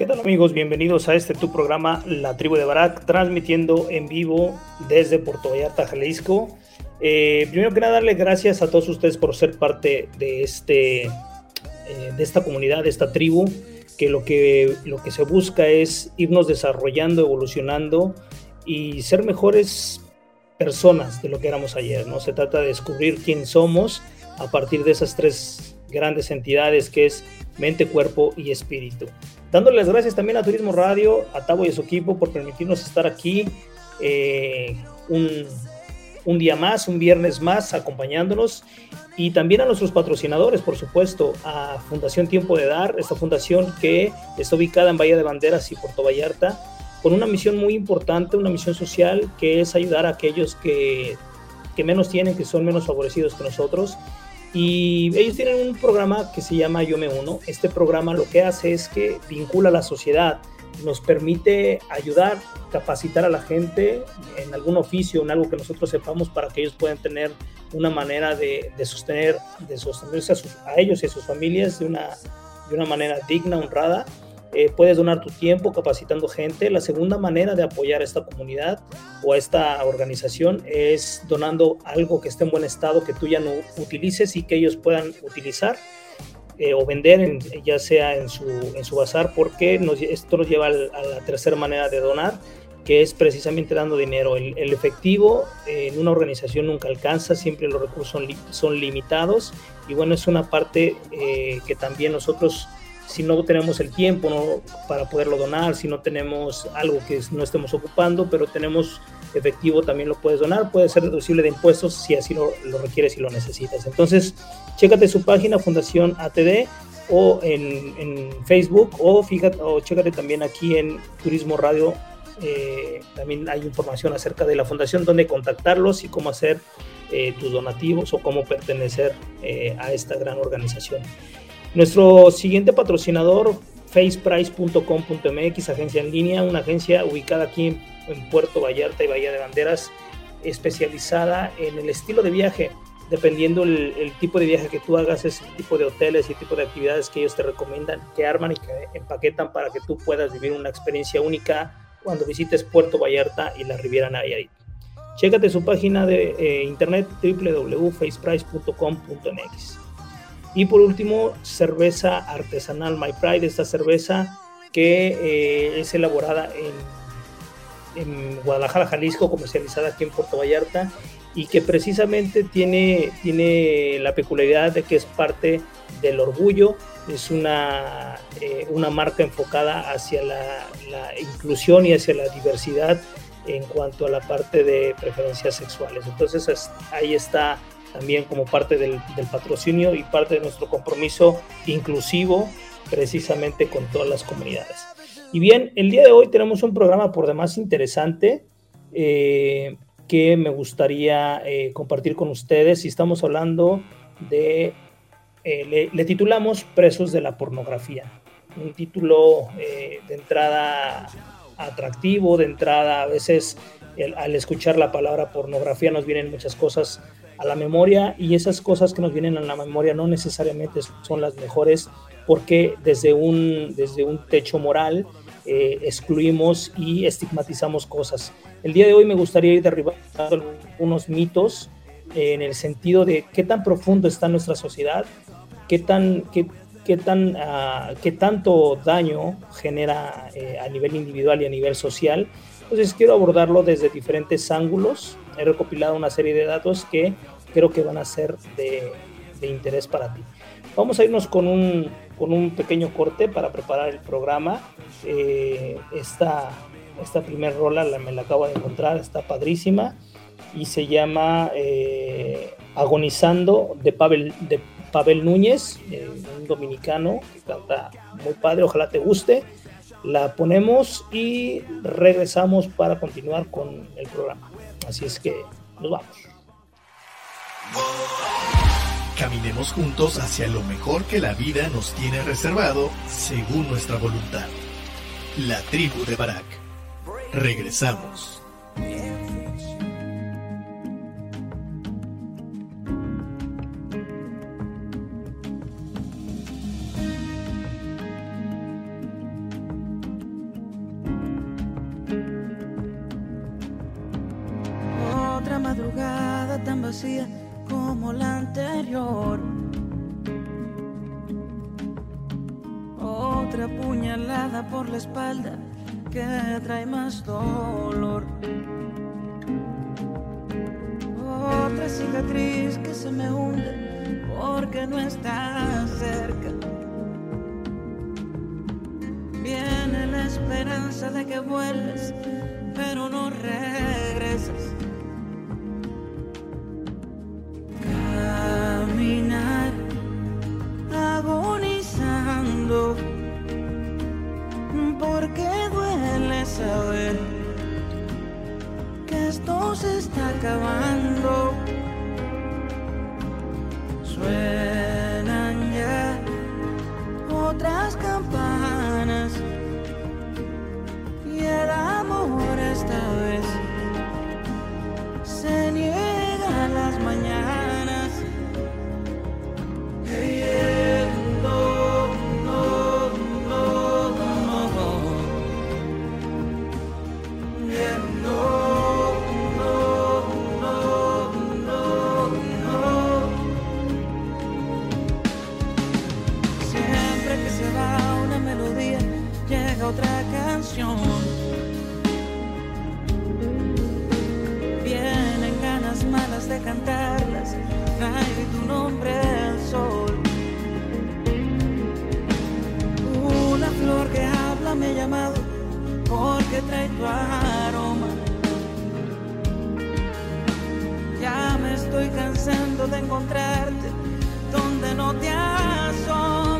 ¿Qué tal amigos? Bienvenidos a este tu programa La Tribu de Barak, transmitiendo en vivo desde Puerto Vallarta, Jalisco. Eh, primero que nada, darle gracias a todos ustedes por ser parte de, este, eh, de esta comunidad, de esta tribu, que lo, que lo que se busca es irnos desarrollando, evolucionando y ser mejores personas de lo que éramos ayer. ¿no? Se trata de descubrir quién somos a partir de esas tres grandes entidades que es mente, cuerpo y espíritu. Dándoles gracias también a Turismo Radio, a Tavo y a su equipo por permitirnos estar aquí eh, un, día más, un viernes más, acompañándonos. Y también a nuestros patrocinadores, por supuesto, a Fundación Tiempo de Dar, esta fundación que está ubicada en Bahía de Banderas y Puerto Vallarta, con una misión muy importante, una misión social, que es ayudar a aquellos que, que menos tienen, que son menos favorecidos que nosotros y ellos tienen un programa que se llama Yo Me Uno. Este programa lo que hace es que vincula a la sociedad, nos permite ayudar, capacitar a la gente en algún oficio, en algo que nosotros sepamos para que ellos puedan tener una manera de, sostener, de sostenerse a, a, ellos y a sus familias de una, de una manera digna, honrada eh, puedes donar tu tiempo capacitando gente. La segunda manera de apoyar a esta comunidad o a esta organización es donando algo que esté en buen estado, que tú ya no utilices y que ellos puedan utilizar eh, o vender, ya sea en su, en su bazar, porque esto nos lleva a la tercera manera de donar, que es precisamente dando dinero. El, efectivo en una organización nunca alcanza, siempre los recursos son, son limitados y bueno, es una parte eh, que también nosotros si no tenemos el tiempo para poderlo donar, si no tenemos algo que no estemos ocupando, pero tenemos efectivo, también lo puedes donar, puede ser deducible de impuestos si así lo, requieres y lo necesitas. Entonces, chécate su página Fundación ATD o en, Facebook o fíjate o chécate también aquí en Turismo Radio. Eh, también hay información acerca de la fundación, donde contactarlos y cómo hacer eh, tus donativos o cómo pertenecer eh, a esta gran organización. Nuestro siguiente patrocinador, faceprice.com.mx, agencia en línea, una agencia ubicada aquí en, Puerto Vallarta y Bahía de Banderas, especializada en el estilo de viaje. Dependiendo el, tipo de viaje que tú hagas, es el tipo de hoteles y tipo de actividades que ellos te recomiendan, que arman y que empaquetan para que tú puedas vivir una experiencia única cuando visites Puerto Vallarta y la Riviera Nayarit. Chécate su página de eh, internet www.faceprice.com.mx. Y por último, cerveza artesanal My Pride, esta cerveza que eh, es elaborada en, Guadalajara, Jalisco, comercializada aquí en Puerto Vallarta y que precisamente tiene, tiene la peculiaridad de que es parte del orgullo, es una, eh, una marca enfocada hacia la, la inclusión y hacia la diversidad en cuanto a la parte de preferencias sexuales. Entonces ahí está también como parte del, patrocinio y parte de nuestro compromiso inclusivo precisamente con todas las comunidades. Y bien, el día de hoy tenemos un programa por demás interesante. Eh, que me gustaría eh, compartir con ustedes y estamos hablando de, eh, le, titulamos Presos de la Pornografía, un título de entrada atractivo, de entrada a veces al escuchar la palabra pornografía nos vienen muchas cosas a la memoria y esas cosas que nos vienen a la memoria no necesariamente son las mejores porque desde un, desde un techo moral eh, excluimos y estigmatizamos cosas. El día de hoy me gustaría ir derribando algunos mitos eh, en el sentido de qué tan profundo está nuestra sociedad, qué tan, qué, qué tan, uh, qué tanto daño genera eh, a nivel individual y a nivel social. Entonces quiero abordarlo desde diferentes ángulos. He recopilado una serie de datos que creo que van a ser de, interés para ti. Vamos a irnos con un, con un pequeño corte para preparar el programa. Eh, esta, esta primer rola la, me la acabo de encontrar, está padrísima y se llama eh, Agonizando de Pavel, de Pavel Núñez, eh, un dominicano que canta muy padre, ojalá te guste. La ponemos y regresamos para continuar con el programa. Así es que nos vamos. Caminemos juntos hacia lo mejor que la vida nos tiene reservado según nuestra voluntad. La tribu de Barak. Regresamos. Como la anterior. Otra puñalada por la espalda que trae más dolor. Otra cicatriz que se me hunde porque no está cerca. Viene la esperanza de que vuelves, pero no regresas. Saber que esto se está acabando. Suenan ya otras campanas cantarlas, trae tu nombre al sol. Una flor que habla me ha llamado porque trae tu aroma. Ya me estoy cansando de encontrarte donde no te asomas.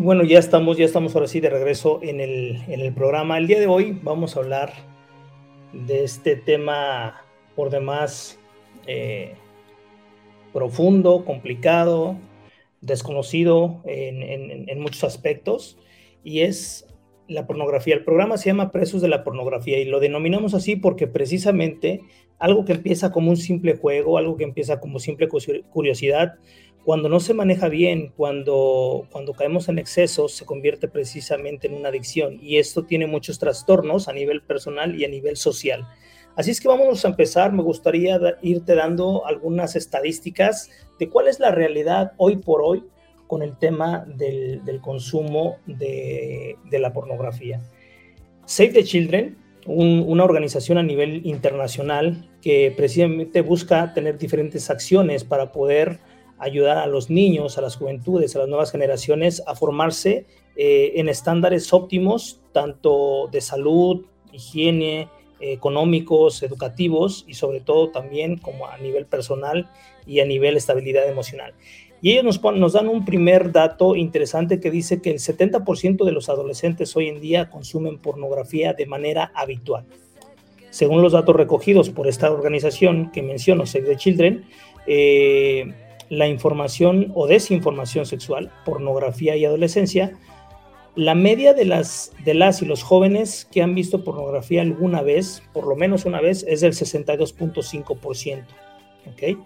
Y bueno, ya estamos, ya estamos ahora sí de regreso en el, en el programa. El día de hoy vamos a hablar de este tema por demás eh, profundo, complicado, desconocido en, en, muchos aspectos, y es la pornografía. El programa se llama Presos de la Pornografía y lo denominamos así porque precisamente algo que empieza como un simple juego, algo que empieza como simple curiosidad, cuando no se maneja bien, cuando, cuando caemos en exceso, se convierte precisamente en una adicción y esto tiene muchos trastornos a nivel personal y a nivel social. Así es que vamos a empezar. Me gustaría irte dando algunas estadísticas de cuál es la realidad hoy por hoy con el tema del, del consumo de, de, la pornografía. Save the Children, un, una organización a nivel internacional que precisamente busca tener diferentes acciones para poder ayudar a los niños, a las juventudes, a las nuevas generaciones a formarse eh, en estándares óptimos, tanto de salud, higiene, económicos, educativos y sobre todo también como a nivel personal y a nivel estabilidad emocional. Y ellos nos, nos dan un primer dato interesante que dice que el 70% de los adolescentes hoy en día consumen pornografía de manera habitual. Según los datos recogidos por esta organización que menciono, Save the Children, eh, la información o desinformación sexual, pornografía y adolescencia, la media de las, de las y los jóvenes que han visto pornografía alguna vez, por lo menos una vez, es del 62.5%. ¿okay?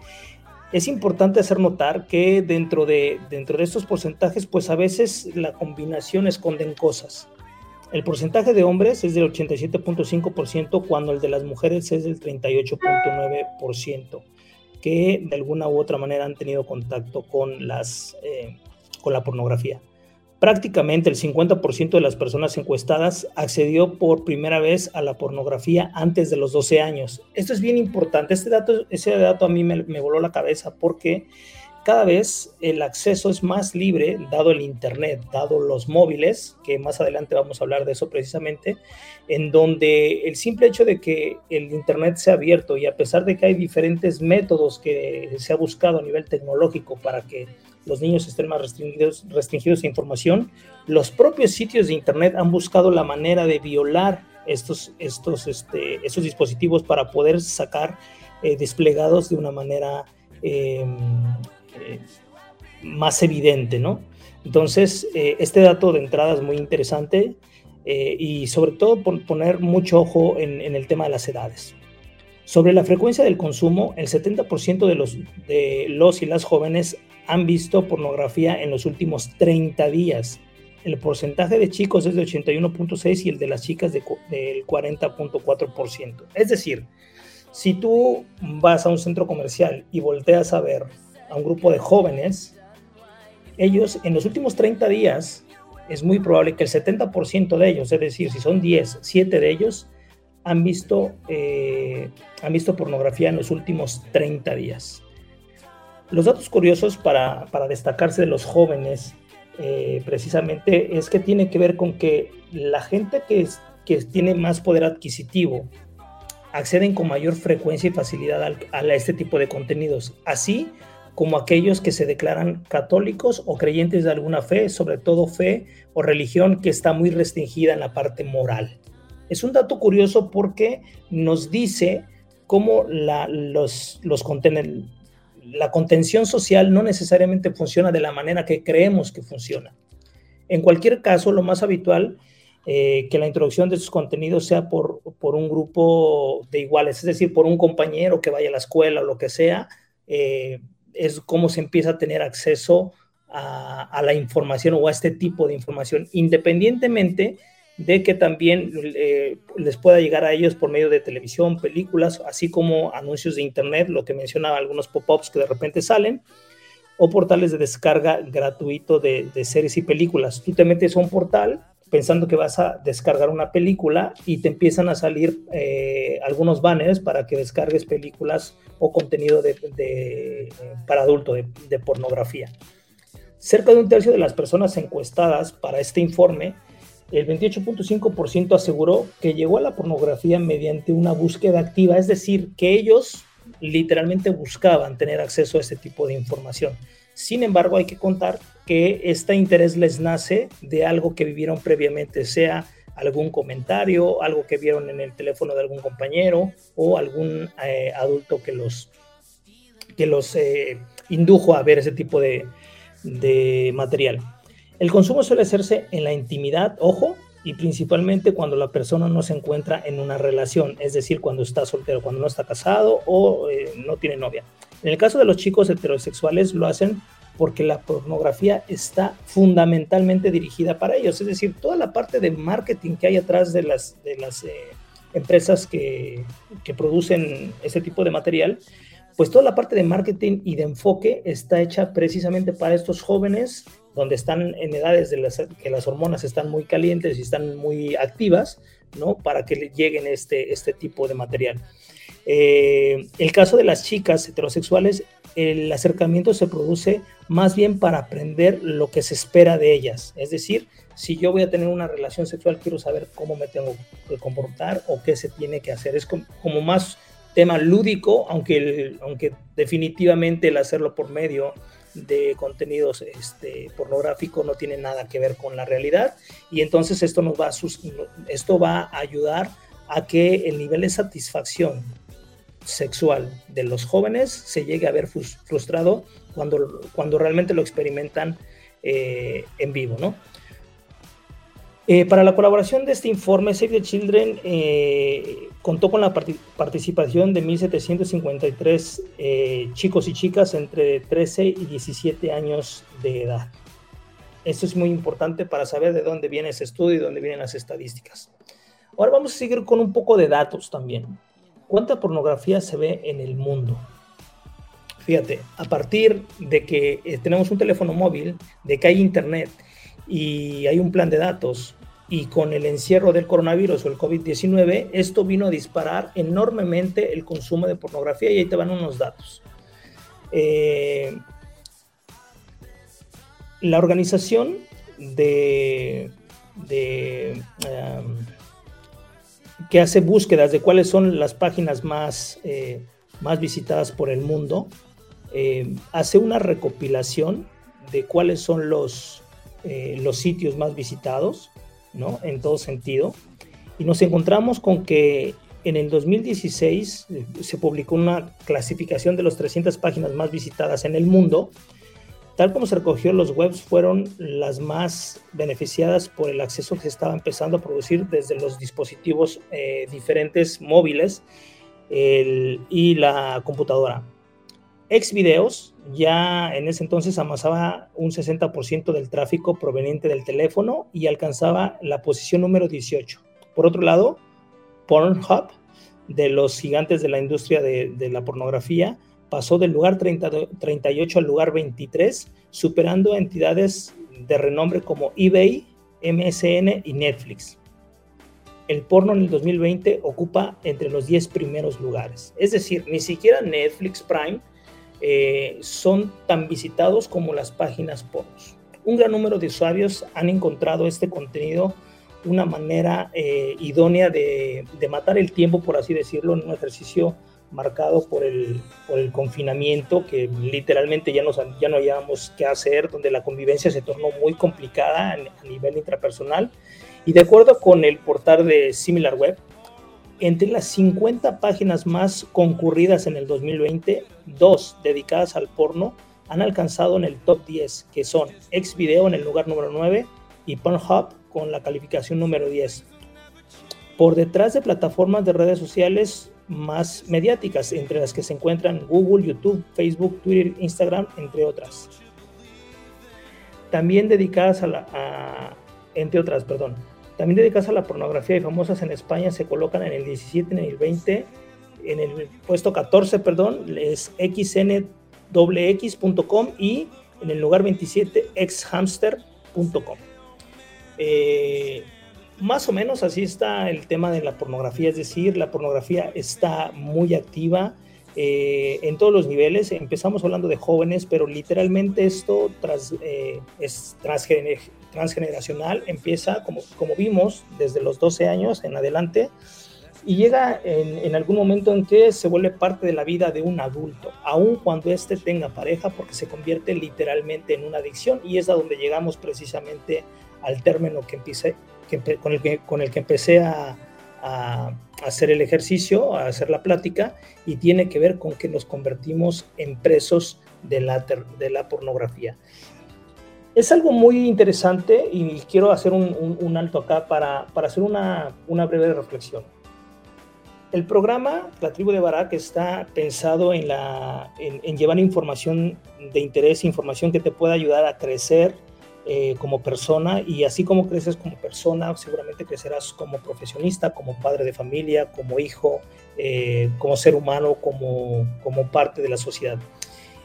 Es importante hacer notar que dentro de, dentro de estos porcentajes, pues a veces la combinación esconden cosas. El porcentaje de hombres es del 87.5% cuando el de las mujeres es del 38.9% que de alguna u otra manera han tenido contacto con, las, eh, con la pornografía. Prácticamente el 50% de las personas encuestadas accedió por primera vez a la pornografía antes de los 12 años. Esto es bien importante. Este dato, ese dato a mí me, me voló la cabeza porque cada vez el acceso es más libre, dado el Internet, dado los móviles, que más adelante vamos a hablar de eso precisamente, en donde el simple hecho de que el Internet sea abierto y a pesar de que hay diferentes métodos que se ha buscado a nivel tecnológico para que los niños estén más restringidos, restringidos a información, los propios sitios de Internet han buscado la manera de violar estos, estos, este, estos dispositivos para poder sacar eh, desplegados de una manera eh, eh, más evidente, ¿no? Entonces, eh, este dato de entrada es muy interesante eh, y sobre todo por poner mucho ojo en, en, el tema de las edades. Sobre la frecuencia del consumo, el 70% de los, de los y las jóvenes han visto pornografía en los últimos 30 días. El porcentaje de chicos es de 81.6 y el de las chicas de, del 40.4%. Es decir, si tú vas a un centro comercial y volteas a ver a un grupo de jóvenes, ellos en los últimos 30 días es muy probable que el 70% de ellos, es decir, si son 10, 7 de ellos, han visto, eh, han visto pornografía en los últimos 30 días. Los datos curiosos para, para destacarse de los jóvenes eh, precisamente es que tiene que ver con que la gente que, que tiene más poder adquisitivo acceden con mayor frecuencia y facilidad a este tipo de contenidos. Así, como aquellos que se declaran católicos o creyentes de alguna fe, sobre todo fe o religión que está muy restringida en la parte moral. Es un dato curioso porque nos dice cómo la, los, los la contención social no necesariamente funciona de la manera que creemos que funciona. En cualquier caso, lo más habitual eh, que la introducción de estos contenidos sea por, por, un grupo de iguales, es decir, por un compañero que vaya a la escuela o lo que sea, eh, es cómo se empieza a tener acceso a, la información o a este tipo de información, independientemente de que también eh, les pueda llegar a ellos por medio de televisión, películas, así como anuncios de internet, lo que mencionaba algunos pop-ups que de repente salen, o portales de descarga gratuito de, de series y películas. Tú te metes a un portal pensando que vas a descargar una película y te empiezan a salir eh, algunos banners para que descargues películas o contenido de, para adulto de, de, pornografía. Cerca de un tercio de las personas encuestadas para este informe, el 28.5% aseguró que llegó a la pornografía mediante una búsqueda activa, es decir, que ellos literalmente buscaban tener acceso a este tipo de información. Sin embargo, hay que contar que este interés les nace de algo que vivieron previamente, sea algún comentario, algo que vieron en el teléfono de algún compañero o algún eh, adulto que los, que los eh, indujo a ver ese tipo de, de material. El consumo suele hacerse en la intimidad, ojo, y principalmente cuando la persona no se encuentra en una relación, es decir, cuando está soltero, cuando no está casado o eh, no tiene novia. En el caso de los chicos heterosexuales lo hacen porque la pornografía está fundamentalmente dirigida para ellos, es decir, toda la parte de marketing que hay atrás de las, de las eh, empresas que, que producen ese tipo de material, pues toda la parte de marketing y de enfoque está hecha precisamente para estos jóvenes donde están en edades de las que las hormonas están muy calientes y están muy activas, ¿no? Para que lleguen este, este tipo de material. Eh, el caso de las chicas heterosexuales, el acercamiento se produce más bien para aprender lo que se espera de ellas. Es decir, si yo voy a tener una relación sexual, quiero saber cómo me tengo que comportar o qué se tiene que hacer. Es como, más tema lúdico, aunque, aunque definitivamente el hacerlo por medio de contenidos este, pornográficos no tiene nada que ver con la realidad y entonces esto nos va esto va a ayudar a que el nivel de satisfacción sexual de los jóvenes se llegue a ver frustrado cuando, cuando realmente lo experimentan eh, en vivo, ¿no? Eh, para la colaboración de este informe, Save the Children eh, contó con la participación de 1.753 eh, chicos y chicas entre 13 y 17 años de edad. Esto es muy importante para saber de dónde viene ese estudio y dónde vienen las estadísticas. Ahora vamos a seguir con un poco de datos también. ¿Cuánta pornografía se ve en el mundo? Fíjate, a partir de que tenemos un teléfono móvil, de que hay internet, y hay un plan de datos y con el encierro del coronavirus o el COVID-19, esto vino a disparar enormemente el consumo de pornografía y ahí te van unos datos. Eh, la organización de, um, que hace búsquedas de cuáles son las páginas más, eh, más visitadas por el mundo, eh, hace una recopilación de cuáles son los, eh, los sitios más visitados, ¿no? En todo sentido. Y nos encontramos con que en el 2016 eh, se publicó una clasificación de las 300 páginas más visitadas en el mundo. Tal como se recogió, los webs fueron las más beneficiadas por el acceso que se estaba empezando a producir desde los dispositivos eh, diferentes móviles y la computadora. Xvideos ya en ese entonces amasaba un 60% del tráfico proveniente del teléfono y alcanzaba la posición número 18. Por otro lado, Pornhub, de los gigantes de la industria de, la pornografía, pasó del lugar 38 al lugar 23, superando entidades de renombre como eBay, MSN y Netflix. El porno en el 2020 ocupa entre los 10 primeros lugares. Es decir, ni siquiera Netflix Prime eh, son tan visitados como las páginas pornos. Un gran número de usuarios han encontrado este contenido una manera eh, idónea de, matar el tiempo, por así decirlo, en un ejercicio marcado por el, por el confinamiento, que literalmente ya, nos, ya no hallábamos qué hacer, donde la convivencia se tornó muy complicada a nivel intrapersonal. Y de acuerdo con el portal de SimilarWeb, entre las 50 páginas más concurridas en el 2020, dos dedicadas al porno han alcanzado en el top 10, que son Xvideo en el lugar número 9 y Pornhub con la calificación número 10. Por detrás de plataformas de redes sociales más mediáticas, entre las que se encuentran Google, YouTube, Facebook, Twitter, Instagram, entre otras. También dedicadas a la, entre otras, perdón. También dedicadas a la pornografía y famosas en España se colocan en el 17, en el 20, en el puesto 14, perdón, es xnxx.com y en el lugar 27 xhamster.com. Eh, más o menos así está el tema de la pornografía, es decir, la pornografía está muy activa eh, en todos los niveles. Empezamos hablando de jóvenes, pero literalmente esto eh, es transgeneracional, empieza, como, vimos, desde los 12 años en adelante, y llega en, algún momento en que se vuelve parte de la vida de un adulto, aun cuando éste tenga pareja, porque se convierte literalmente en una adicción y es a donde llegamos precisamente al término que empecé, con, el que, con el que empecé a, hacer el ejercicio, a hacer la plática, y tiene que ver con que nos convertimos en presos de la, de la pornografía. Es algo muy interesante y quiero hacer un, alto acá para, para hacer una, una breve reflexión. El programa La Tribu de Barak está pensado en, la, en, llevar información de interés, información que te pueda ayudar a crecer eh, como persona y así como creces como persona, seguramente crecerás como profesionista, como padre de familia, como hijo, eh, como ser humano, como, como parte de la sociedad.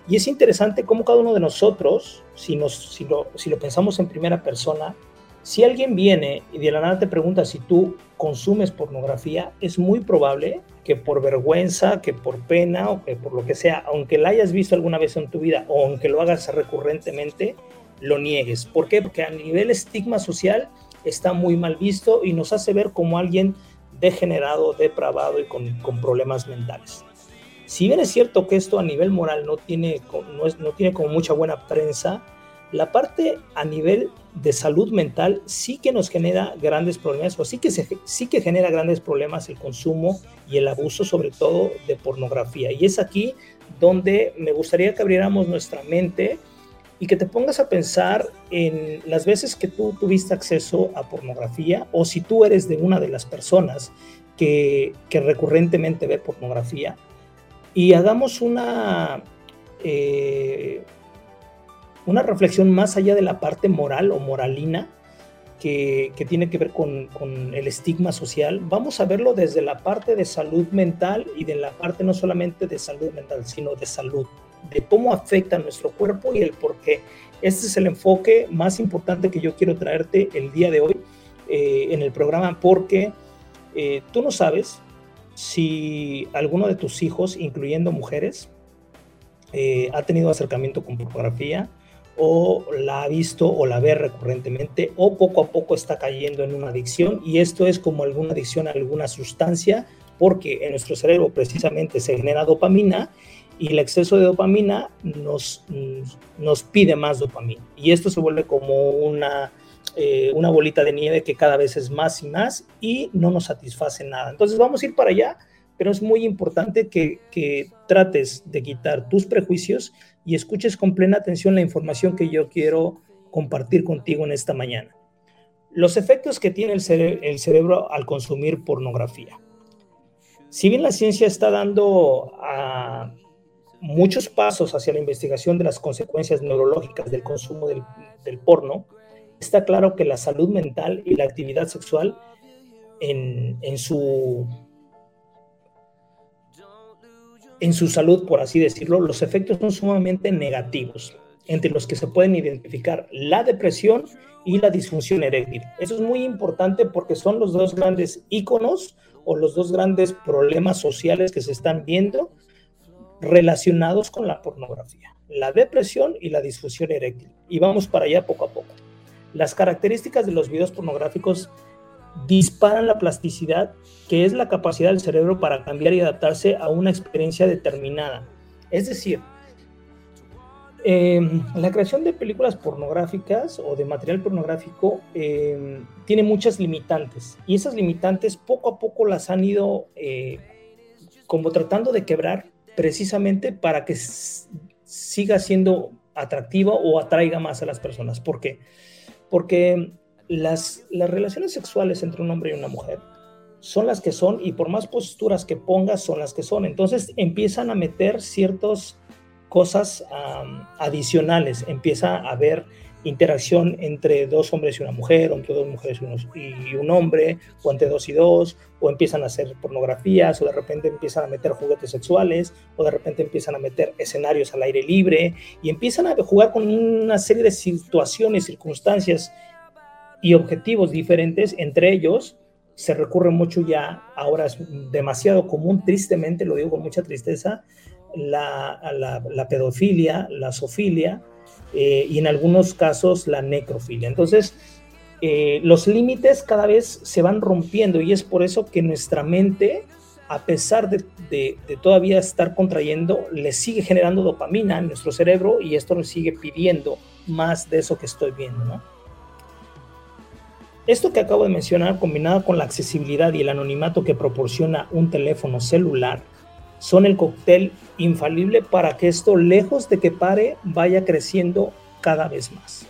Y es interesante cómo cada uno de nosotros, si, nos, si, lo, si lo pensamos en primera persona, si alguien viene y de la nada te pregunta si tú consumes pornografía, es muy probable que por vergüenza, que por pena o que por lo que sea, aunque la hayas visto alguna vez en tu vida o aunque lo hagas recurrentemente, lo niegues. ¿Por qué? Porque a nivel estigma social está muy mal visto y nos hace ver como alguien degenerado, depravado y con, con problemas mentales. Si bien es cierto que esto a nivel moral no tiene, no, es, no tiene como mucha buena prensa, la parte a nivel de salud mental sí que nos genera grandes problemas, o sí que, sí que genera grandes problemas el consumo y el abuso, sobre todo de pornografía. Y es aquí donde me gustaría que abriéramos nuestra mente y que te pongas a pensar en las veces que tú tuviste acceso a pornografía o si tú eres de una de las personas que, que recurrentemente ve pornografía y hagamos una... Eh, una reflexión más allá de la parte moral o moralina que, tiene que ver con, el estigma social, vamos a verlo desde la parte de salud mental y de la parte no solamente de salud mental, sino de salud, de cómo afecta nuestro cuerpo y el por qué. Este es el enfoque más importante que yo quiero traerte el día de hoy eh, en el programa, porque eh, tú no sabes si alguno de tus hijos, incluyendo mujeres, eh, ha tenido acercamiento con pornografía, o la ha visto o la ve recurrentemente o poco a poco está cayendo en una adicción y esto es como alguna adicción a alguna sustancia porque en nuestro cerebro precisamente se genera dopamina y el exceso de dopamina nos, nos pide más dopamina y esto se vuelve como una, eh, una bolita de nieve que cada vez es más y más y no nos satisface nada. Entonces vamos a ir para allá, pero es muy importante que, que trates de quitar tus prejuicios y escuches con plena atención la información que yo quiero compartir contigo en esta mañana. Los efectos que tiene el, cerebro al consumir pornografía. Si bien la ciencia está dando a muchos pasos hacia la investigación de las consecuencias neurológicas del consumo del, porno, está claro que la salud mental y la actividad sexual en, en, su en su salud, por así decirlo, los efectos son sumamente negativos, entre los que se pueden identificar la depresión y la disfunción eréctil. Eso es muy importante porque son los dos grandes íconos o los dos grandes problemas sociales que se están viendo relacionados con la pornografía, la depresión y la disfunción eréctil. Y vamos para allá poco a poco. Las características de los videos pornográficos disparan la plasticidad, que es la capacidad del cerebro para cambiar y adaptarse a una experiencia determinada. Es decir, em, la creación de películas pornográficas o de material pornográfico em, tiene muchas limitantes y esas limitantes poco a poco las han ido eh, como tratando de quebrar precisamente para que siga siendo atractiva o atraiga más a las personas. ¿Por qué? Porque las, las relaciones sexuales entre un hombre y una mujer son las que son y por más posturas que pongas son las que son. Entonces empiezan a meter ciertas cosas adicionales, empieza a haber interacción entre dos hombres y una mujer, o entre dos mujeres y un hombre, o entre dos y dos, o empiezan a hacer pornografías, o de repente empiezan a meter juguetes sexuales, o de repente empiezan a meter escenarios al aire libre, y empiezan a jugar con una serie de situaciones, circunstancias y objetivos diferentes, entre ellos se recurre mucho ya, ahora es demasiado común, tristemente, lo digo con mucha tristeza, la, la, pedofilia, la zoofilia eh, y en algunos casos la necrofilia. Entonces, eh, los límites cada vez se van rompiendo y es por eso que nuestra mente, a pesar de, todavía estar contrayendo, le sigue generando dopamina en nuestro cerebro y esto nos sigue pidiendo más de eso que estoy viendo. Esto que acabo de mencionar, combinado con la accesibilidad y el anonimato que proporciona un teléfono celular, son el cóctel infalible para que esto, lejos de que pare, vaya creciendo cada vez más.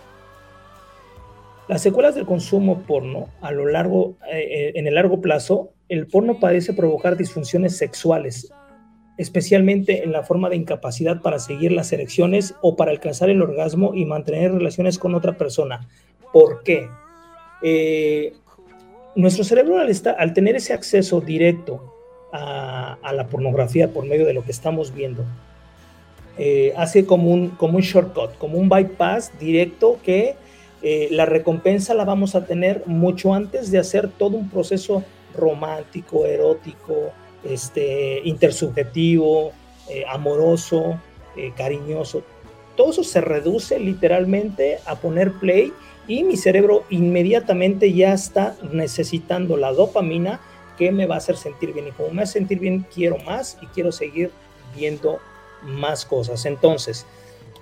Las secuelas del consumo porno a lo largo, eh, en el largo plazo, el porno parece provocar disfunciones sexuales, especialmente en la forma de incapacidad para seguir las erecciones o para alcanzar el orgasmo y mantener relaciones con otra persona. ¿Por qué? Eh, nuestro cerebro al, tener ese acceso directo a, la pornografía por medio de lo que estamos viendo, eh, hace como un, como un shortcut, como un bypass directo que eh, la recompensa la vamos a tener mucho antes de hacer todo un proceso romántico, erótico, este, intersubjetivo, amoroso, cariñoso. Todo eso se reduce literalmente a poner play y mi cerebro inmediatamente ya está necesitando la dopamina que me va a hacer sentir bien. Y como me hace sentir bien, quiero más y quiero seguir viendo más cosas. Entonces,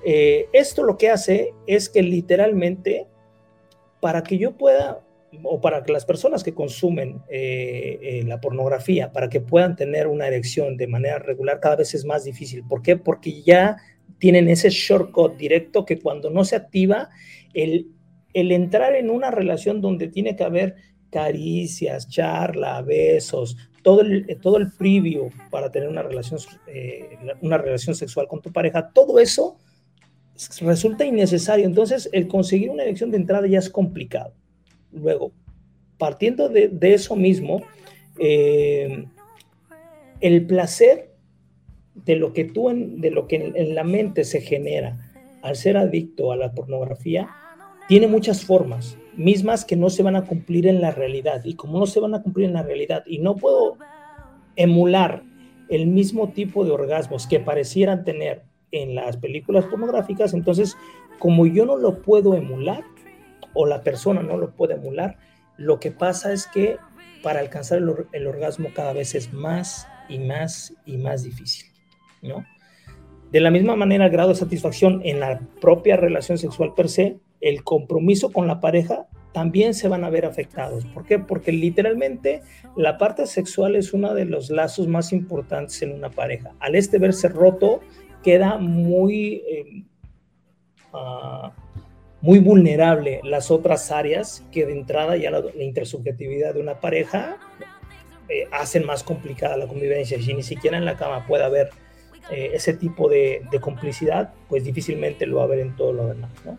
eh, esto lo que hace es que literalmente, para que yo pueda, o para que las personas que consumen eh, eh, la pornografía, para que puedan tener una erección de manera regular, cada vez es más difícil. ¿Por qué? Porque ya tienen ese shortcut directo que cuando no se activa, el el entrar en una relación donde tiene que haber caricias, charla, besos, todo el, todo el previo para tener una relación, eh, una relación sexual con tu pareja, todo eso resulta innecesario. Entonces, el conseguir una elección de entrada ya es complicado. Luego, partiendo de, eso mismo, eh, el placer de lo que tú, de lo que en la mente se genera al ser adicto a la pornografía, tiene muchas formas, mismas que no se van a cumplir en la realidad. Y como no se van a cumplir en la realidad y no puedo emular el mismo tipo de orgasmos que parecieran tener en las películas pornográficas, entonces como yo no lo puedo emular o la persona no lo puede emular, lo que pasa es que para alcanzar el, orgasmo cada vez es más y más y más difícil, ¿no? De la misma manera, el grado de satisfacción en la propia relación sexual per se el compromiso con la pareja también se van a ver afectados. ¿Por qué? Porque literalmente la parte sexual es uno de los lazos más importantes en una pareja. Al este verse roto, queda muy, eh, ah, muy vulnerable las otras áreas que de entrada ya la, intersubjetividad de una pareja eh, hacen más complicada la convivencia. Si ni siquiera en la cama puede haber eh, ese tipo de, de, complicidad, pues difícilmente lo va a haber en todo lo demás. ¿no?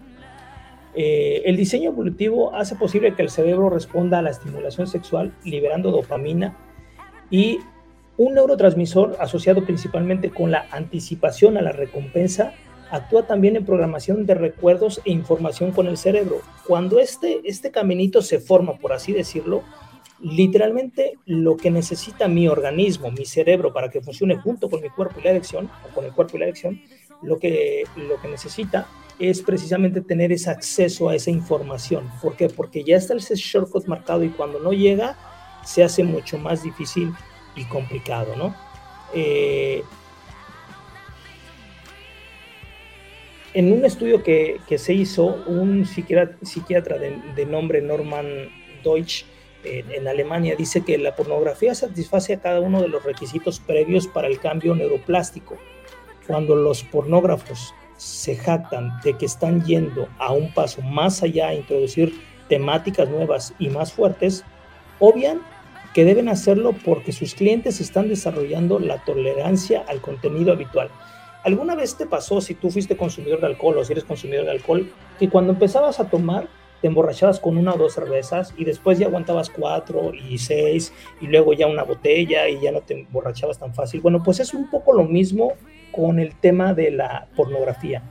Eh, el diseño evolutivo hace posible que el cerebro responda a la estimulación sexual liberando dopamina y un neurotransmisor asociado principalmente con la anticipación a la recompensa actúa también en programación de recuerdos e información con el cerebro. Cuando este, este caminito se forma, por así decirlo, literalmente lo que necesita mi organismo, mi cerebro, para que funcione junto con mi cuerpo y la elección, o con el cuerpo y la elección, lo que, lo que necesita es precisamente tener ese acceso a esa información. ¿Por qué? Porque ya está ese shortcut marcado y cuando no llega se hace mucho más difícil y complicado, ¿no? Eh, en un estudio que, se hizo, un psiquiatra, de, nombre Norman Deutsch en Alemania dice que la pornografía satisface a cada uno de los requisitos previos para el cambio neuroplástico. Cuando los pornógrafos se jactan de que están yendo a un paso más allá a introducir temáticas nuevas y más fuertes, obvian que deben hacerlo porque sus clientes están desarrollando la tolerancia al contenido habitual. ¿Alguna vez te pasó, si tú fuiste consumidor de alcohol o si eres consumidor de alcohol, que cuando empezabas a tomar te emborrachabas con una o dos cervezas y después ya aguantabas cuatro y seis y luego ya una botella y ya no te emborrachabas tan fácil? Bueno, pues es un poco lo mismo con el tema de la pornografía.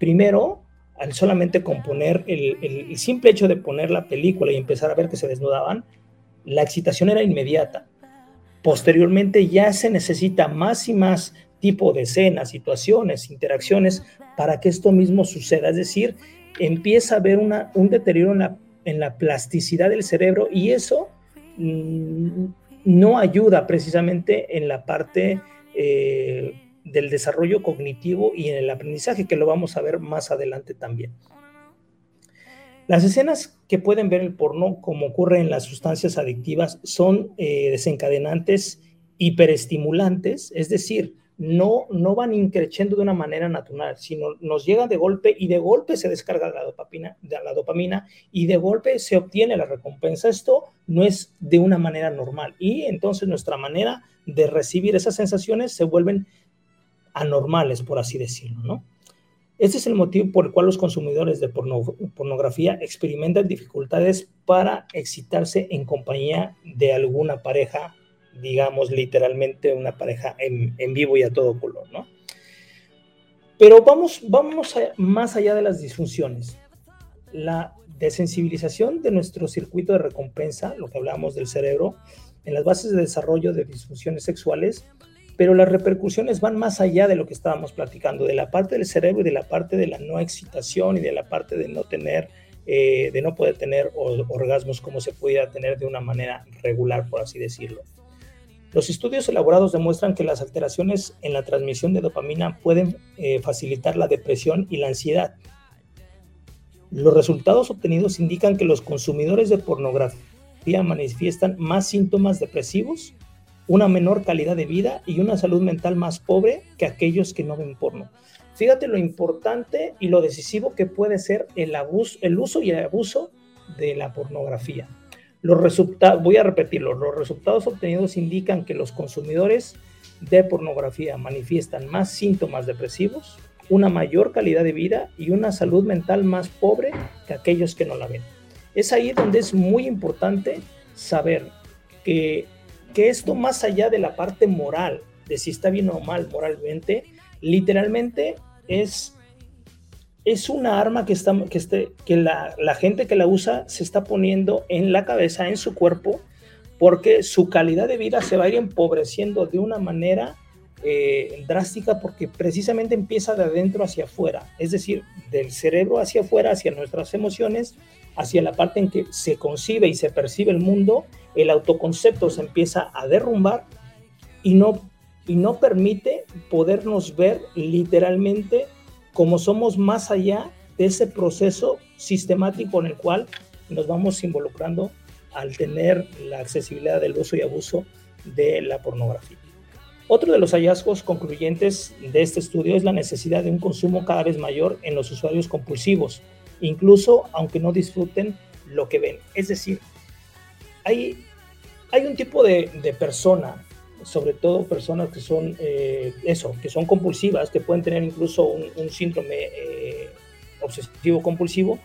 Primero, al solamente componer el, el, simple hecho de poner la película y empezar a ver que se desnudaban, la excitación era inmediata. Posteriormente ya se necesita más y más tipo de escenas, situaciones, interacciones para que esto mismo suceda. Es decir, empieza a haber una, un deterioro en la, en la plasticidad del cerebro y eso mm, no ayuda precisamente en la parte eh, del desarrollo cognitivo y en el aprendizaje, que lo vamos a ver más adelante también. Las escenas que pueden ver el porno, como ocurre en las sustancias adictivas, son eh, desencadenantes hiperestimulantes, es decir, no, no van increciendo de una manera natural, sino nos llegan de golpe y de golpe se descarga la dopamina, la dopamina y de golpe se obtiene la recompensa. Esto no es de una manera normal y entonces nuestra manera de recibir esas sensaciones se vuelven anormales, por así decirlo, ¿no? Este es el motivo por el cual los consumidores de pornografía experimentan dificultades para excitarse en compañía de alguna pareja digamos, literalmente una pareja en, vivo y a todo color, ¿no? Pero vamos, vamos más allá de las disfunciones. La desensibilización de nuestro circuito de recompensa, lo que hablábamos del cerebro, en las bases de desarrollo de disfunciones sexuales, pero las repercusiones van más allá de lo que estábamos platicando, de la parte del cerebro y de la parte de la no excitación y de la parte de no tener, eh, de no poder tener orgasmos como se pudiera tener de una manera regular, por así decirlo. Los estudios elaborados demuestran que las alteraciones en la transmisión de dopamina pueden eh, facilitar la depresión y la ansiedad. Los resultados obtenidos indican que los consumidores de pornografía manifiestan más síntomas depresivos, una menor calidad de vida y una salud mental más pobre que aquellos que no ven porno. Fíjate lo importante y lo decisivo que puede ser el, abuso, el uso y el abuso de la pornografía. Los resultados, voy a repetirlo, los resultados obtenidos indican que los consumidores de pornografía manifiestan más síntomas depresivos, una mayor calidad de vida y una salud mental más pobre que aquellos que no la ven. Es ahí donde es muy importante saber que, que esto más allá de la parte moral, de si está bien o mal moralmente, literalmente es es una arma que, está, que, este, que la, gente que la usa se está poniendo en la cabeza, en su cuerpo, porque su calidad de vida se va a ir empobreciendo de una manera eh, drástica porque precisamente empieza de adentro hacia afuera, es decir, del cerebro hacia afuera, hacia nuestras emociones, hacia la parte en que se concibe y se percibe el mundo, el autoconcepto se empieza a derrumbar y no, y no permite podernos ver literalmente como somos más allá de ese proceso sistemático en el cual nos vamos involucrando al tener la accesibilidad del uso y abuso de la pornografía. Otro de los hallazgos concluyentes de este estudio es la necesidad de un consumo cada vez mayor en los usuarios compulsivos, incluso aunque no disfruten lo que ven. Es decir, hay, hay un tipo de, de persona sobre todo personas que son eh, eso, que son compulsivas, que pueden tener incluso un, síndrome eh, obsesivo compulsivo,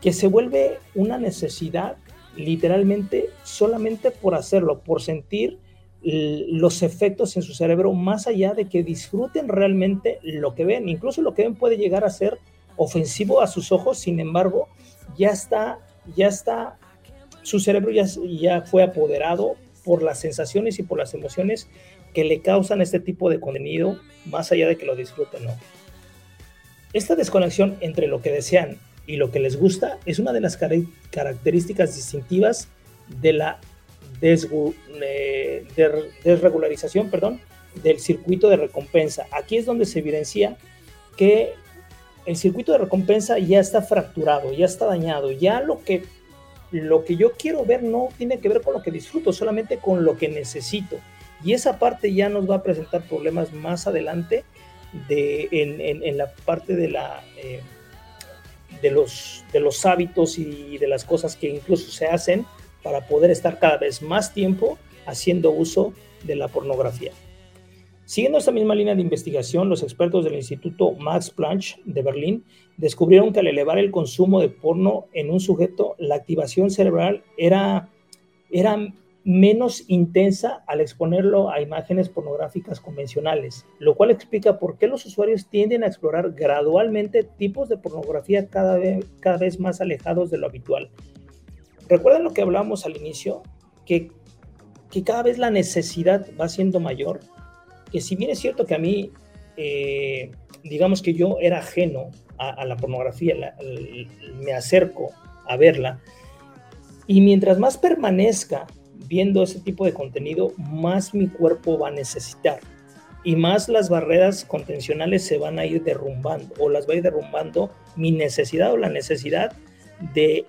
que se vuelve una necesidad literalmente solamente por hacerlo, por sentir los efectos en su cerebro más allá de que disfruten realmente lo que ven. Incluso lo que ven puede llegar a ser ofensivo a sus ojos, sin embargo, ya está, ya está, su cerebro ya, ya fue apoderado por las sensaciones y por las emociones que le causan este tipo de contenido, más allá de que lo disfruten o no. Esta desconexión entre lo que desean y lo que les gusta es una de las características distintivas de la desregularización perdón, del circuito de recompensa. Aquí es donde se evidencia que el circuito de recompensa ya está fracturado, ya está dañado, ya lo que lo que yo quiero ver no tiene que ver con lo que disfruto, solamente con lo que necesito. Y esa parte ya nos va a presentar problemas más adelante de, en, la parte de, la, eh, de, los, de los hábitos y de las cosas que incluso se hacen para poder estar cada vez más tiempo haciendo uso de la pornografía. Siguiendo esta misma línea de investigación, los expertos del Instituto Max Planck de Berlín descubrieron que al elevar el consumo de porno en un sujeto, la activación cerebral era, era menos intensa al exponerlo a imágenes pornográficas convencionales, lo cual explica por qué los usuarios tienden a explorar gradualmente tipos de pornografía cada vez, cada vez más alejados de lo habitual. ¿Recuerdan lo que hablábamos al inicio? Que, que cada vez la necesidad va siendo mayor que si bien es cierto que a mí, eh, digamos que yo era ajeno a, la pornografía, me acerco a verla, Y mientras más permanezca viendo ese tipo de contenido, más mi cuerpo va a necesitar. Y más las barreras contencionales se van a ir derrumbando o las va a ir derrumbando mi necesidad o la necesidad de,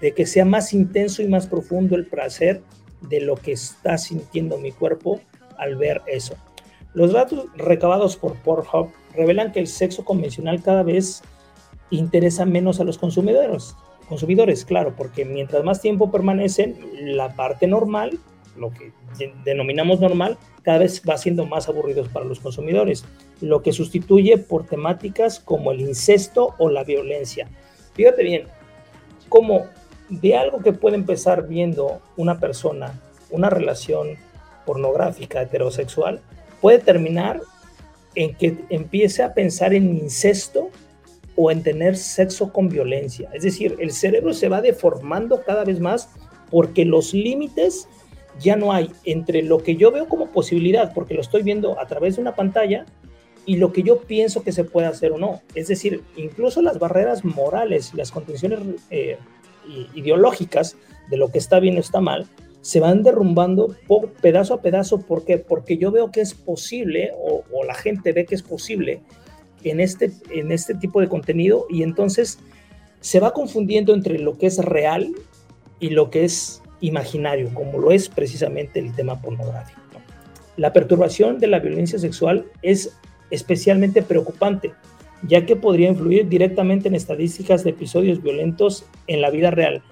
de que sea más intenso y más profundo el placer de lo que está sintiendo mi cuerpo al ver eso. Los datos recabados por Pornhub revelan que el sexo convencional cada vez interesa menos a los consumidores. Consumidores, claro, porque mientras más tiempo permanecen, la parte normal, lo que denominamos normal, cada vez va siendo más aburridos para los consumidores, lo que sustituye por temáticas como el incesto o la violencia. Fíjate bien, como de algo que puede empezar viendo una persona, una relación pornográfica heterosexual, puede terminar en que empiece a pensar en incesto o en tener sexo con violencia. Es decir, el cerebro se va deformando cada vez más porque los límites ya no hay entre lo que yo veo como posibilidad, porque lo estoy viendo a través de una pantalla, y lo que yo pienso que se puede hacer o no. Es decir, incluso las barreras morales, las contenciones eh, ideológicas de lo que está bien o está mal, se van derrumbando pedazo a pedazo. ¿Por qué? Porque yo veo que es posible, o, la gente ve que es posible en este, en este tipo de contenido, y entonces se va confundiendo entre lo que es real y lo que es imaginario, como lo es precisamente el tema pornográfico. La perturbación de la violencia sexual es especialmente preocupante, ya que podría influir directamente en estadísticas de episodios violentos en la vida real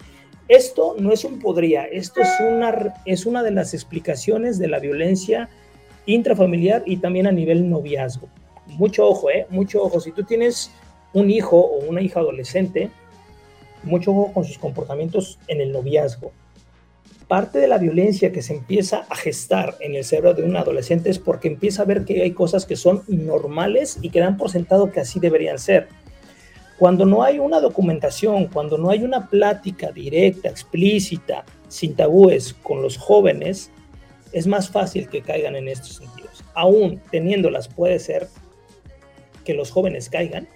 esto no es un podría, esto es una, es una de las explicaciones de la violencia intrafamiliar y también a nivel noviazgo. Mucho ojo, ¿eh? Mucho ojo. Si tú tienes un hijo o una hija adolescente, mucho ojo con sus comportamientos en el noviazgo. Parte de la violencia que se empieza a gestar en el cerebro de un adolescente es porque empieza a ver que hay cosas que son normales y que dan por sentado que así deberían ser. Cuando no hay una documentación, cuando no hay una plática directa, explícita, sin tabúes con los jóvenes, es más fácil que caigan en estos sentidos. Aún teniéndolas, puede ser que los jóvenes caigan.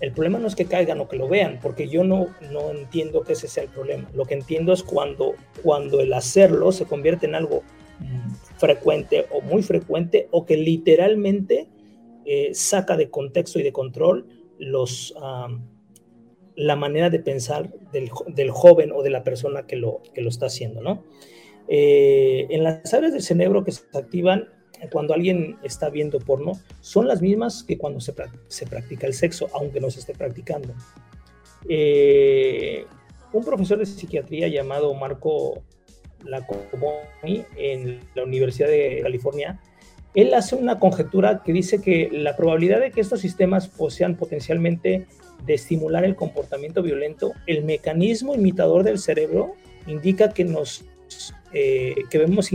El problema no es que caigan o que lo vean, porque yo no, no entiendo que ese sea el problema. Lo que entiendo es cuando, cuando el hacerlo se convierte en algo frecuente o muy frecuente o que literalmente eh, saca de contexto y de control los, la manera de pensar del, del, joven o de la persona que lo, que lo está haciendo, ¿no? Eh, en las áreas del cerebro que se activan cuando alguien está viendo porno son las mismas que cuando se, se practica el sexo, aunque no se esté practicando. Eh, un profesor de psiquiatría llamado Marco Lacomoni en la Universidad de California él hace una conjetura que dice que la probabilidad de que estos sistemas posean potencialmente de estimular el comportamiento violento, el mecanismo imitador del cerebro indica que nos eh, que vemos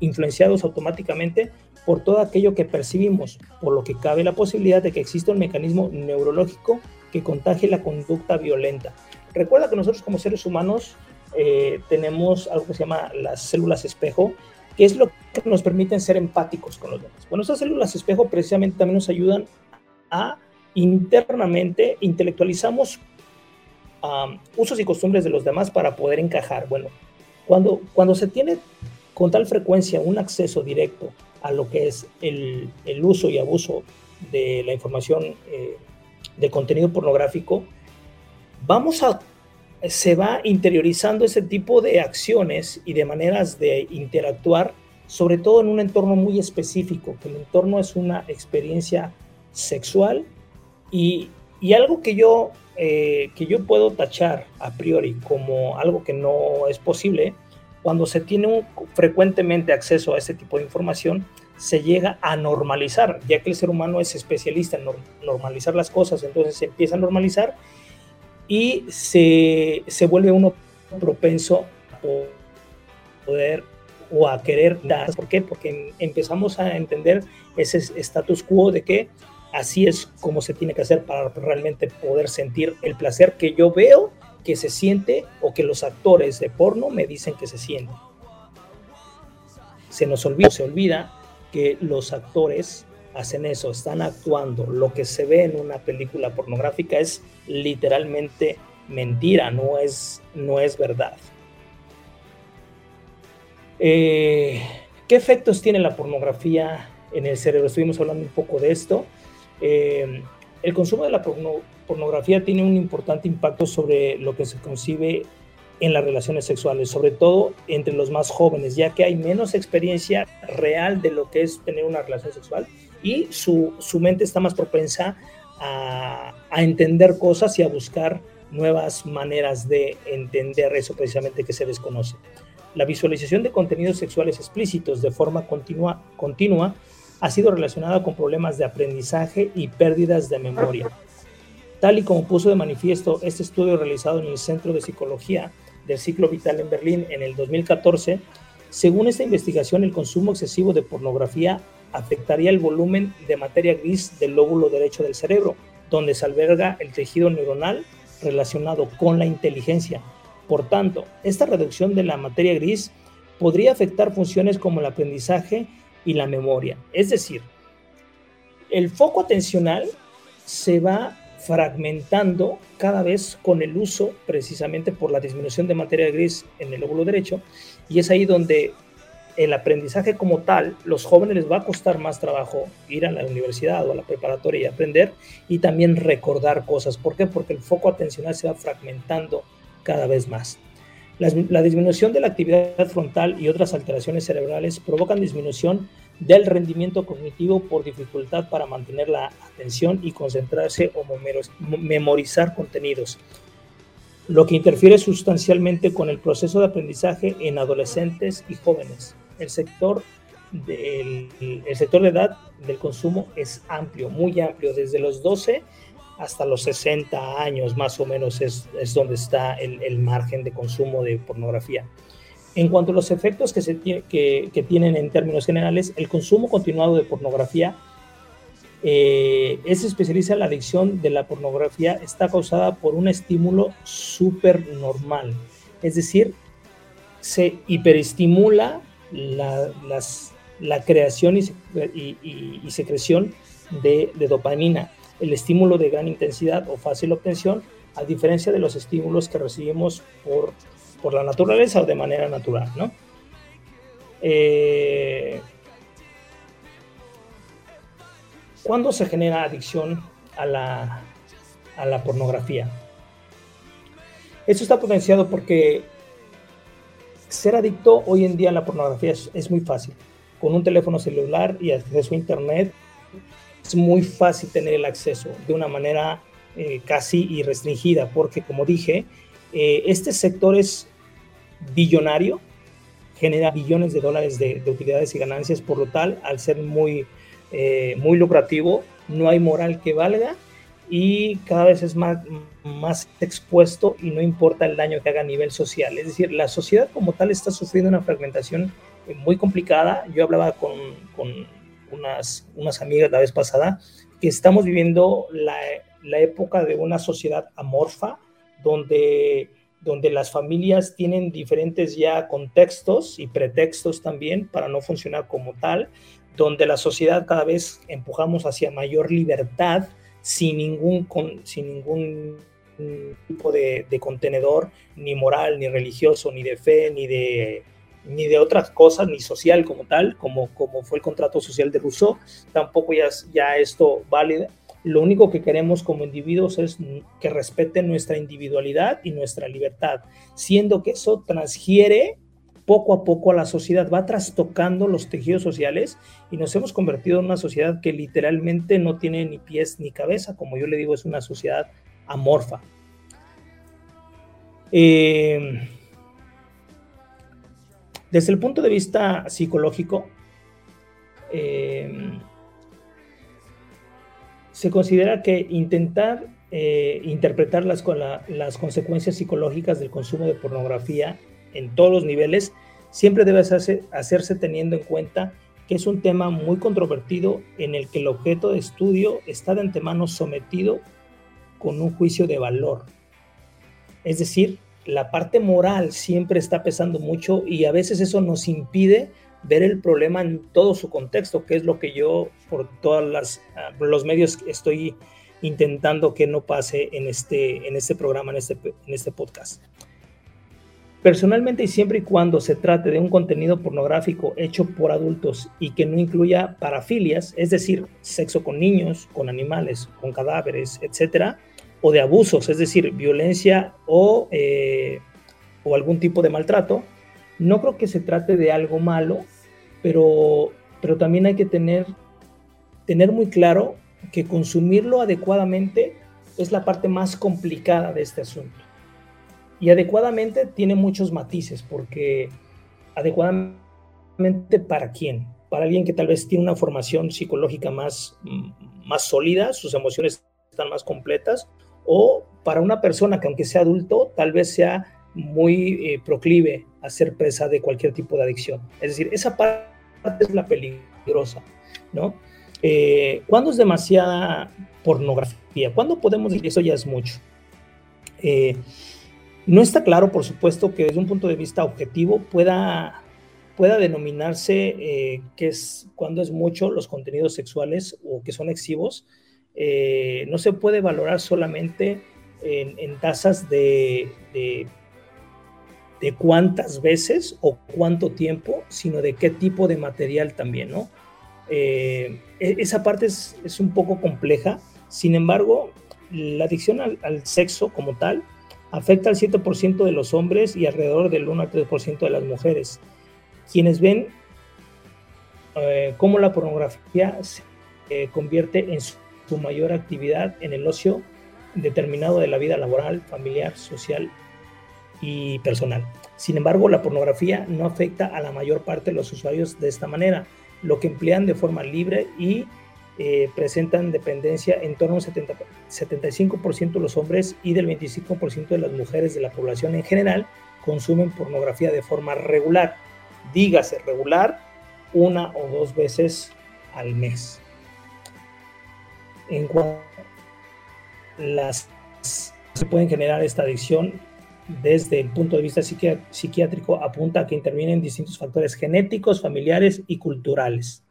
influenciados automáticamente por todo aquello que percibimos, por lo que cabe la posibilidad de que exista un mecanismo neurológico que contagie la conducta violenta. Recuerda que nosotros como seres humanos eh, tenemos algo que se llama las células espejo que es lo que nos permiten ser empáticos con los demás. Bueno, esas células espejo precisamente también nos ayudan a internamente intelectualizamos usos y costumbres de los demás para poder encajar. Bueno, cuando, cuando se tiene con tal frecuencia un acceso directo a lo que es el, el uso y abuso de la información eh, de contenido pornográfico, vamos a se va interiorizando ese tipo de acciones y de maneras de interactuar, sobre todo en un entorno muy específico, que el entorno es una experiencia sexual. Y, algo que yo, eh, que yo puedo tachar a priori como algo que no es posible, cuando se tiene frecuentemente acceso a este tipo de información, se llega a normalizar, ya que el ser humano es especialista en normalizar las cosas, entonces se empieza a normalizar y se, se vuelve uno propenso a poder o a querer dar. ¿Por qué? Porque empezamos a entender ese status quo de que así es como se tiene que hacer para realmente poder sentir el placer que yo veo que se siente o que los actores de porno me dicen que se siente. Se nos olvida, se olvida que los actores hacen eso, están actuando. Lo que se ve en una película pornográfica es literalmente mentira, no es, no es verdad. Eh, ¿Qué efectos tiene la pornografía en el cerebro? Estuvimos hablando un poco de esto. Eh, el consumo de la pornografía tiene un importante impacto sobre lo que se concibe en las relaciones sexuales, sobre todo entre los más jóvenes, ya que hay menos experiencia real de lo que es tener una relación sexual y su, su mente está más propensa a, a, entender cosas y a buscar nuevas maneras de entender eso precisamente que se desconoce. La visualización de contenidos sexuales explícitos de forma continua, continua ha sido relacionada con problemas de aprendizaje y pérdidas de memoria. Tal y como puso de manifiesto este estudio realizado en el Centro de Psicología del Ciclo Vital en Berlín en el 2014, según esta investigación, el consumo excesivo de pornografía afectaría el volumen de materia gris del lóbulo derecho del cerebro, donde se alberga el tejido neuronal relacionado con la inteligencia. Por tanto, esta reducción de la materia gris podría afectar funciones como el aprendizaje y la memoria. Es decir, el foco atencional se va fragmentando cada vez con el uso, precisamente por la disminución de materia gris en el lóbulo derecho, y es ahí donde el aprendizaje como tal, los jóvenes les va a costar más trabajo ir a la universidad o a la preparatoria y aprender y también recordar cosas. ¿Por qué? Porque el foco atencional se va fragmentando cada vez más. La, la disminución de la actividad frontal y otras alteraciones cerebrales provocan disminución del rendimiento cognitivo por dificultad para mantener la atención y concentrarse o memorizar contenidos, lo que interfiere sustancialmente con el proceso de aprendizaje en adolescentes y jóvenes. El sector, del, el sector de edad del consumo es amplio, muy amplio, desde los 12 hasta los 60 años más o menos es, es donde está el, el margen de consumo de pornografía. En cuanto a los efectos que, se que, que, tienen en términos generales, el consumo continuado de pornografía eh, es especialista en la adicción de la pornografía, está causada por un estímulo súper normal. Es decir, se hiperestimula la, la creación y, secreción de, de dopamina, el estímulo de gran intensidad o fácil obtención, a diferencia de los estímulos que recibimos por por la naturaleza o de manera natural, ¿no? Eh, ¿Cuándo se genera adicción a la, a la pornografía? Esto está potenciado porque ser adicto hoy en día a la pornografía es, muy fácil. Con un teléfono celular y acceso a Internet es muy fácil tener el acceso de una manera eh, casi irrestringida, porque como dije, eh, este sector es billonario, genera billones de dólares de, de, utilidades y ganancias, por lo tal, al ser muy, eh, muy lucrativo, no hay moral que valga y cada vez es más, más expuesto y no importa el daño que haga a nivel social. Es decir, la sociedad como tal está sufriendo una fragmentación muy complicada. Yo hablaba con, con unas, unas amigas la vez pasada que estamos viviendo la, la época de una sociedad amorfa donde donde las familias tienen diferentes ya contextos y pretextos también para no funcionar como tal, donde la sociedad cada vez empujamos hacia mayor libertad sin ningún, con, sin ningún tipo de, contenedor, ni moral, ni religioso, ni de fe, ni de, ni de otras cosas, ni social como tal, como, como fue el contrato social de Rousseau, tampoco ya, ya esto válida, lo único que queremos como individuos es que respeten nuestra individualidad y nuestra libertad, siendo que eso transgiere poco a poco a la sociedad, va trastocando los tejidos sociales y nos hemos convertido en una sociedad que literalmente no tiene ni pies ni cabeza, como yo le digo, es una sociedad amorfa. Eh, desde el punto de vista psicológico, eh, se considera que intentar eh, interpretar las, la, las consecuencias psicológicas del consumo de pornografía en todos los niveles siempre debe hacerse, teniendo en cuenta que es un tema muy controvertido en el que el objeto de estudio está de antemano sometido con un juicio de valor. Es decir, la parte moral siempre está pesando mucho y a veces eso nos impide ver el problema en todo su contexto, que es lo que yo por todos uh, los medios estoy intentando que no pase en este, en este programa, en este, en este podcast. Personalmente y siempre y cuando se trate de un contenido pornográfico hecho por adultos y que no incluya parafilias, es decir, sexo con niños, con animales, con cadáveres, etcétera, o de abusos, es decir, violencia o, eh, o algún tipo de maltrato, no creo que se trate de algo malo, pero, pero también hay que tener, tener muy claro que consumirlo adecuadamente es la parte más complicada de este asunto. Y adecuadamente tiene muchos matices, porque adecuadamente para quién? Para alguien que tal vez tiene una formación psicológica más, más sólida, sus emociones están más completas, o para una persona que aunque sea adulto, tal vez sea muy eh, proclive a ser presa de cualquier tipo de adicción. Es decir, esa parte es la peligrosa, ¿no? Eh, ¿Cuándo es demasiada pornografía? ¿Cuándo podemos decir eso ya es mucho? Eh, no está claro, por supuesto, que desde un punto de vista objetivo pueda, pueda denominarse eh, que es cuando es mucho los contenidos sexuales o que son exhibos. Eh, no se puede valorar solamente en, tasas de, de, cuántas veces o cuánto tiempo, sino de qué tipo de material también, ¿no? Eh, e, esa parte es, un poco compleja, sin embargo, la adicción al sexo como tal afecta al 7% de los hombres y alrededor del 1 al 3% de las mujeres, quienes ven eh, cómo la pornografía se eh, convierte en su, mayor actividad en el ocio determinado de la vida laboral, familiar, social y personal. Sin embargo, la pornografía no afecta a la mayor parte de los usuarios de esta manera, lo que emplean de forma libre y eh, presentan dependencia en torno al 70, 75% de los hombres y del 25% de las mujeres de la población en general consumen pornografía de forma regular. Dígase regular una o dos veces al mes. En cuanto las se pueden generar esta adicción desde el punto de vista psiquiátrico apunta a que intervienen distintos factores genéticos, familiares y culturales.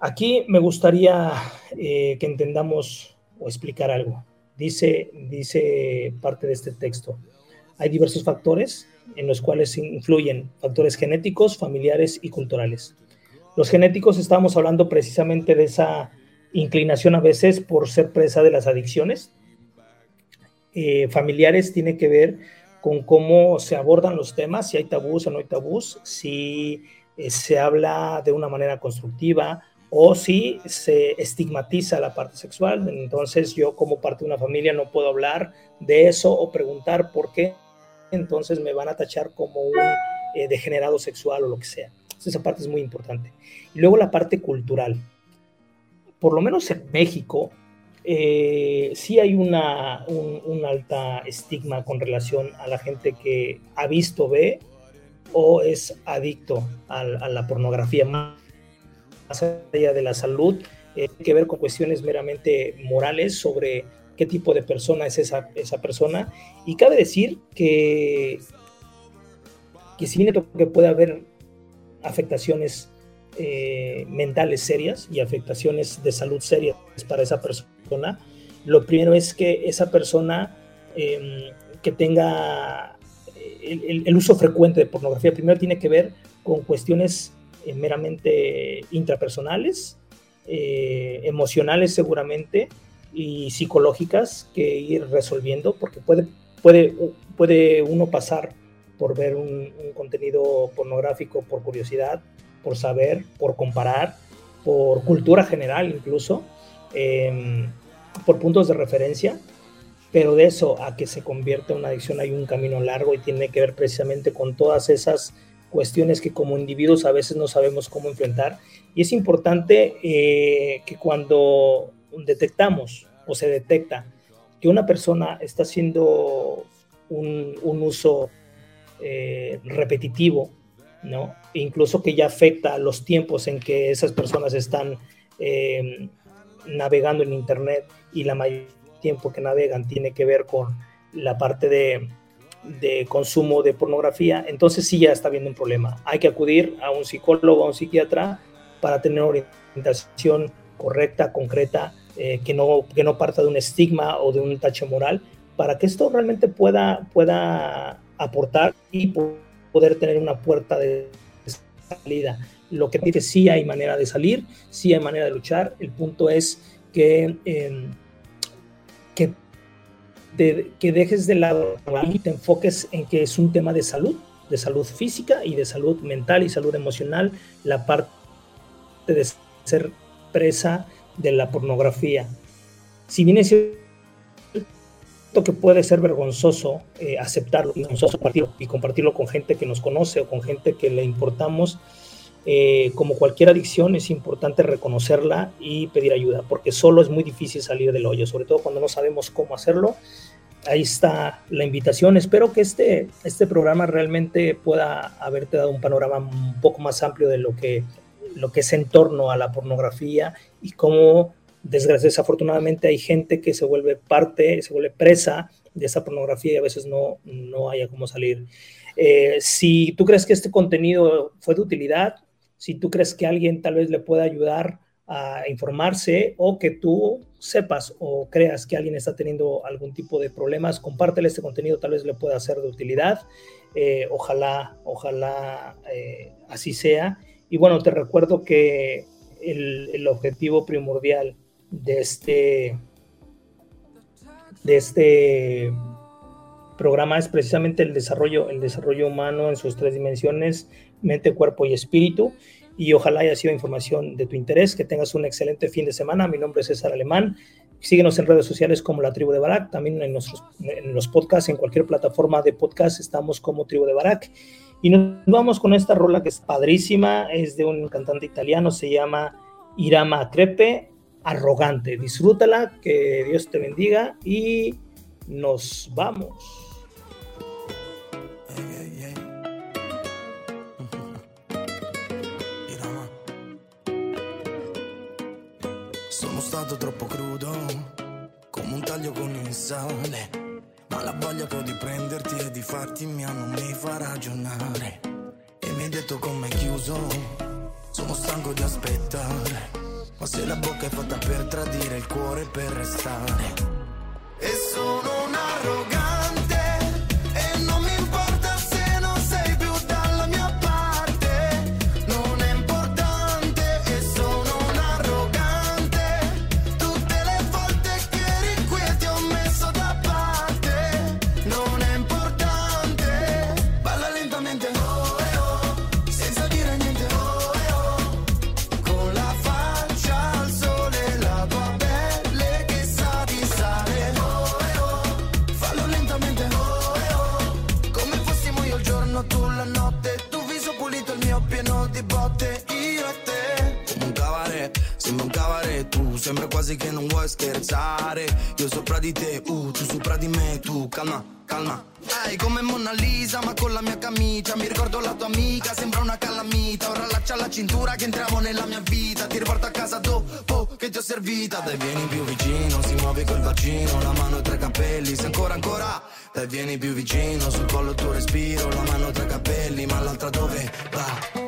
Aquí me gustaría eh, que entendamos o explicar algo. Dice, dice parte de este texto. Hay diversos factores en los cuales influyen factores genéticos, familiares y culturales. Los genéticos estamos hablando precisamente de esa inclinación a veces por ser presa de las adicciones. Eh, familiares tiene que ver con cómo se abordan los temas, si hay tabús o no hay tabús, si eh, se habla de una manera constructiva, o si se estigmatiza la parte sexual. Entonces yo como parte de una familia no puedo hablar de eso o preguntar por qué. Entonces me van a tachar como un eh, degenerado sexual o lo que sea. esa parte es muy importante. Y luego la parte cultural. Por lo menos en México, eh, sí hay una, un, alta estigma con relación a la gente que ha visto, ve o es adicto a, a la pornografía más allá de la salud, eh, que ver con cuestiones meramente morales sobre qué tipo de persona es esa, esa persona. Y cabe decir que, que si bien que puede haber afectaciones eh, mentales serias y afectaciones de salud serias para esa persona, lo primero es que esa persona em, que tenga el, el, uso frecuente de pornografía, primero tiene que ver con cuestiones eh, meramente intrapersonales, eh, emocionales seguramente y psicológicas que ir resolviendo, porque puede, puede, puede uno pasar por ver un, contenido pornográfico por curiosidad, por saber, por comparar, por cultura general incluso, em, por puntos de referencia, pero de eso a que se convierta en una adicción hay un camino largo y tiene que ver precisamente con todas esas cuestiones que como individuos a veces no sabemos cómo enfrentar. Y es importante eh, que cuando detectamos o se detecta que una persona está haciendo un, uso eh, repetitivo, ¿no? E incluso que ya afecta los tiempos en que esas personas están eh, navegando en Internet y la mayor tiempo que navegan tiene que ver con la parte de de consumo de pornografía, entonces sí ya está habiendo un problema. Hay que acudir a un psicólogo, a un psiquiatra para tener orientación correcta, concreta eh, que, no, que no parta de un estigma o de un tache moral, para que esto realmente pueda, pueda aportar y poder tener una puerta de salida. Lo que dice sí hay manera de salir, sí hay manera de luchar. El punto es que, em, que, que dejes de lado y te enfoques en que es un tema de salud, de salud física y de salud mental y salud emocional, la parte de ser presa de la pornografía. Si bien es cierto que puede ser vergonzoso eh, aceptarlo y compartirlo, y compartirlo con gente que nos conoce o con gente que le importamos, eh, como cualquier adicción es importante reconocerla y pedir ayuda, porque solo es muy difícil salir del hoyo, sobre todo cuando no sabemos cómo hacerlo. Ahí está la invitación. Espero que este, este programa realmente pueda haberte dado un panorama un poco más amplio de lo que, lo que es en torno a la pornografía y cómo desafortunadamente hay gente que se vuelve parte, se vuelve presa de esa pornografía y a veces no, no haya cómo salir. Eh, si tú crees que este contenido fue de utilidad, si tú crees que alguien tal vez le pueda ayudar a informarse o que tú sepas o creas que alguien está teniendo algún tipo de problemas, compártele este contenido, tal vez le pueda ser de utilidad. Eh, ojalá, ojalá eh, así sea. Y bueno, te recuerdo que el, el objetivo primordial de este, de este programa es precisamente el desarrollo, el desarrollo humano en sus tres dimensiones, mente, cuerpo y espíritu. Y ojalá haya sido información de tu interés, que tengas un excelente fin de semana. Mi nombre es César Alemán. Síguenos en redes sociales como la Tribu de Barak, también en, nuestros, en los podcasts, en cualquier plataforma de podcast estamos como Tribu de Barak. Y nos vamos con esta rola que es padrísima, es de un cantante italiano, se llama Irama Crepe arrogante. Disfrútala, que Dios te bendiga y nos vamos. Sono stato troppo crudo, come un taglio con il sale. Ma la voglia che ho di prenderti e di farti mia non mi fa ragionare. E mi hai detto come chiuso, sono stanco di aspettare. Ma se la bocca è fatta per tradire, il cuore per restare. Sopra di te, uh, tu sopra di me Tu calma, calma. Ehi, come Mona Lisa, ma con la mia camicia Mi ricordo la tua amica, sembra una calamita. Ora laccia la cintura che entriamo nella mia vita Ti riporto a casa dopo che ti ho servita. Dai, vieni più vicino, si muove col bacino La mano tra i capelli, se ancora ancora. Dai, vieni più vicino, sul collo tuo respiro La mano tra i capelli, ma l'altra dove va?